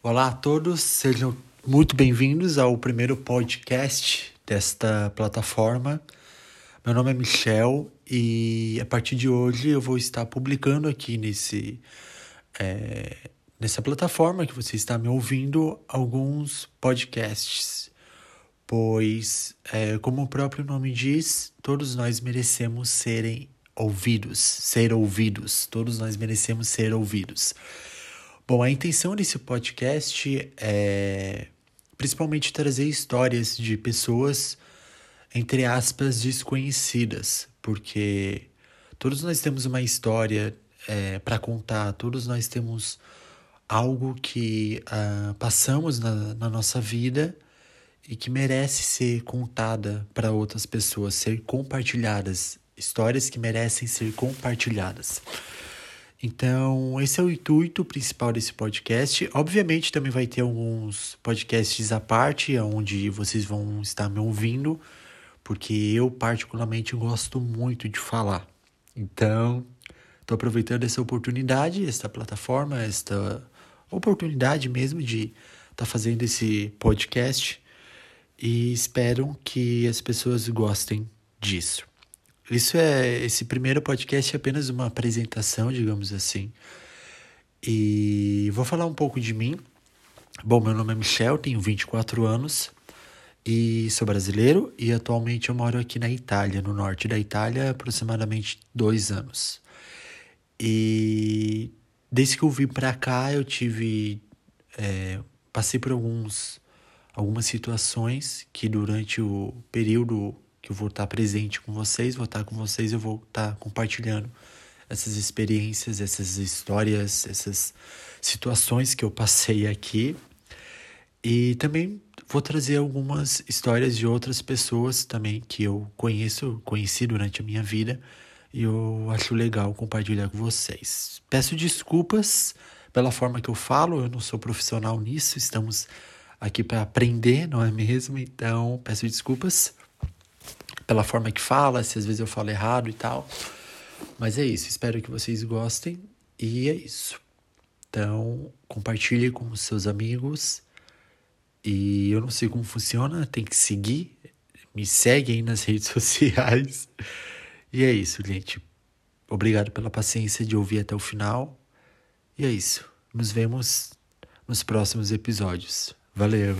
Olá a todos, sejam muito bem-vindos ao primeiro podcast desta plataforma. Meu nome é Michel e a partir de hoje eu vou estar publicando aqui nesse, é, nessa plataforma que você está me ouvindo alguns podcasts, pois, é, como o próprio nome diz, todos nós merecemos serem ouvidos, ser ouvidos, todos nós merecemos ser ouvidos. Bom, a intenção desse podcast é principalmente trazer histórias de pessoas, entre aspas, desconhecidas, porque todos nós temos uma história é, para contar, todos nós temos algo que uh, passamos na, na nossa vida e que merece ser contada para outras pessoas, ser compartilhadas, histórias que merecem ser compartilhadas. Então, esse é o intuito principal desse podcast. Obviamente, também vai ter alguns podcasts à parte, onde vocês vão estar me ouvindo, porque eu, particularmente, gosto muito de falar. Então, estou aproveitando essa oportunidade, esta plataforma, esta oportunidade mesmo de estar tá fazendo esse podcast e espero que as pessoas gostem disso. Isso é esse primeiro podcast é apenas uma apresentação, digamos assim. E vou falar um pouco de mim. Bom, meu nome é Michel, tenho 24 anos e sou brasileiro e atualmente eu moro aqui na Itália, no norte da Itália, aproximadamente dois anos. E desde que eu vim para cá eu tive é, passei por alguns algumas situações que durante o período que eu vou estar presente com vocês, vou estar com vocês, eu vou estar compartilhando essas experiências, essas histórias, essas situações que eu passei aqui. E também vou trazer algumas histórias de outras pessoas também que eu conheço, conheci durante a minha vida e eu acho legal compartilhar com vocês. Peço desculpas pela forma que eu falo, eu não sou profissional nisso, estamos aqui para aprender, não é mesmo? Então, peço desculpas pela forma que fala, se às vezes eu falo errado e tal. Mas é isso, espero que vocês gostem e é isso. Então, compartilhe com os seus amigos. E eu não sei como funciona, tem que seguir. Me segue aí nas redes sociais. E é isso, gente. Obrigado pela paciência de ouvir até o final. E é isso. Nos vemos nos próximos episódios. Valeu!